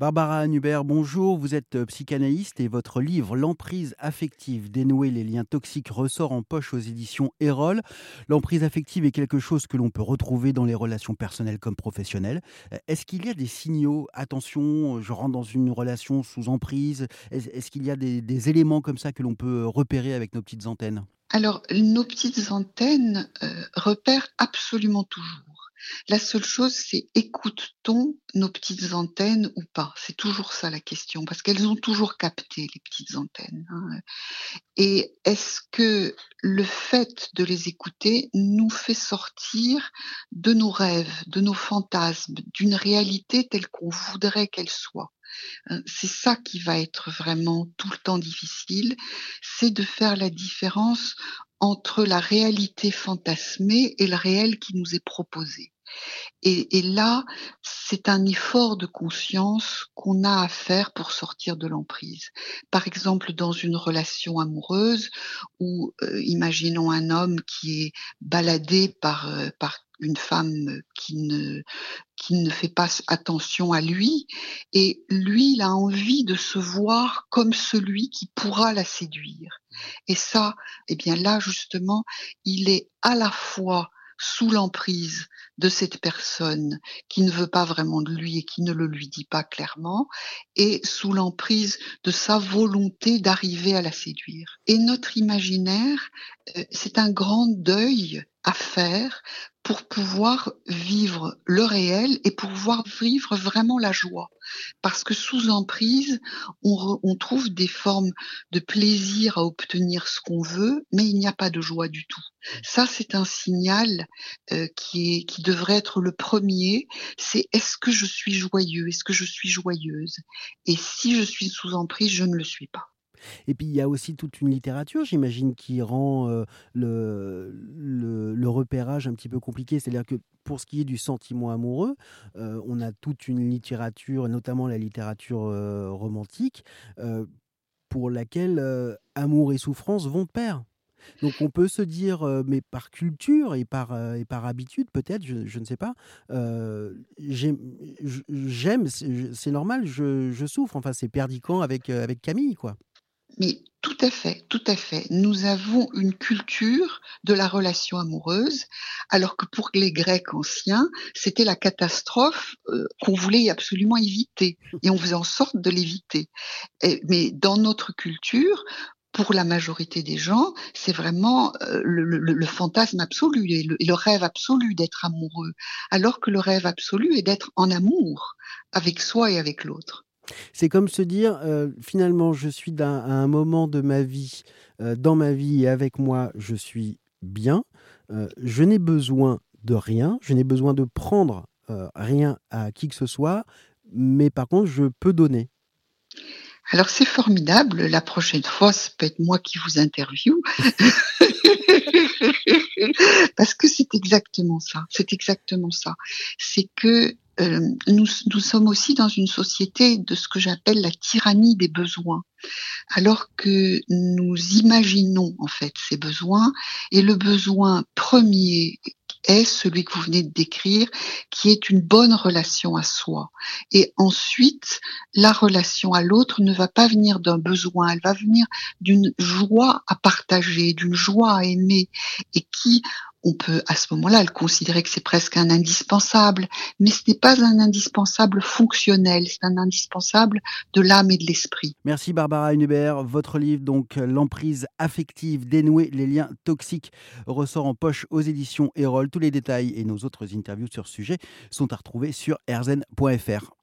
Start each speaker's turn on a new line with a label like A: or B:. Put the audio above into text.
A: Barbara Hubert, bonjour. Vous êtes euh, psychanalyste et votre livre L'emprise affective, dénouer les liens toxiques ressort en poche aux éditions Erol. L'emprise affective est quelque chose que l'on peut retrouver dans les relations personnelles comme professionnelles. Euh, est-ce qu'il y a des signaux? Attention, je rentre dans une relation sous emprise. Est-ce qu'il y a des, éléments comme ça que l'on peut repérer avec nos petites antennes?
B: Alors, nos petites antennes euh, repèrent absolument toujours. La seule chose, c'est écoute-t-on nos petites antennes ou pas? C'est toujours ça la question, parce qu'elles ont toujours capté les petites antennes. Hein. Et est-ce que le fait de les écouter nous fait sortir de nos rêves, de nos fantasmes, d'une réalité telle qu'on voudrait qu'elle soit? C'est ça qui va être vraiment tout le temps difficile, c'est de faire la différence entre la réalité fantasmée et le réel qui nous est proposé. Et, et là, c'est un effort de conscience qu'on a à faire pour sortir de l'emprise. Par exemple, dans une relation amoureuse où, euh, imaginons un homme qui est baladé par, euh, par une femme qui ne, qui ne fait pas attention à lui, et lui, il a envie de se voir comme celui qui pourra la séduire. Et ça, eh bien là, justement, il est à la fois sous l'emprise de cette personne qui ne veut pas vraiment de lui et qui ne le lui dit pas clairement, et sous l'emprise de sa volonté d'arriver à la séduire. Et notre imaginaire, euh, c'est un grand deuil à faire pour pouvoir vivre le réel et pour pouvoir vivre vraiment la joie. Parce que sous emprise, on, trouve des formes de plaisir à obtenir ce qu'on veut, mais il n'y a pas de joie du tout. Ça, c'est un signal euh, qui, qui devrait être le premier. C'est est-ce que je suis joyeux? Est-ce que je suis joyeuse? Et si je suis sous emprise, je ne le suis pas.
A: Et puis il y a aussi toute une littérature, j'imagine, qui rend euh, le, le, repérage un petit peu compliqué. C'est-à-dire que pour ce qui est du sentiment amoureux, euh, on a toute une littérature, notamment la littérature euh, romantique, pour laquelle amour et souffrance vont de pair. Donc on peut se dire, mais par culture et par, et par habitude peut-être, je, ne sais pas, j'aime, c'est normal, je, je, souffre. Enfin, c'est perdicant avec, avec Camille, quoi.
B: Mais tout à fait, tout à fait. Nous avons une culture de la relation amoureuse, alors que pour les Grecs anciens, c'était la catastrophe euh, qu'on voulait absolument éviter, et on faisait en sorte de l'éviter. Mais dans notre culture, pour la majorité des gens, c'est vraiment euh, le, fantasme absolu et le rêve absolu d'être amoureux, alors que le rêve absolu est d'être en amour avec soi et avec l'autre.
A: C'est comme se dire, euh, finalement, je suis à un moment de ma vie, euh, dans ma vie et avec moi, je suis bien. Euh, je n'ai besoin de rien, je n'ai besoin de prendre rien à qui que ce soit, mais par contre, je peux donner.
B: Alors c'est formidable. La prochaine fois, ça peut être moi qui vous interviewe. Parce que c'est exactement ça. C'est exactement ça. C'est que euh, nous, nous, sommes aussi dans une société de ce que j'appelle la tyrannie des besoins, alors que nous imaginons en fait ces besoins et le besoin premier est celui que vous venez de décrire, qui est une bonne relation à soi. Et ensuite, la relation à l'autre ne va pas venir d'un besoin, elle va venir d'une joie à partager, d'une joie à aimer, et qui, on peut à ce moment-là le considérer que c'est presque un indispensable, mais ce n'est pas un indispensable fonctionnel, c'est un indispensable de l'âme et de l'esprit.
A: Merci Barbara Hunebert. Votre livre, donc L'emprise affective, dénouer les liens toxiques, ressort en poche aux éditions Erol. Tous les détails et nos autres interviews sur ce sujet sont à retrouver sur erzen.fr.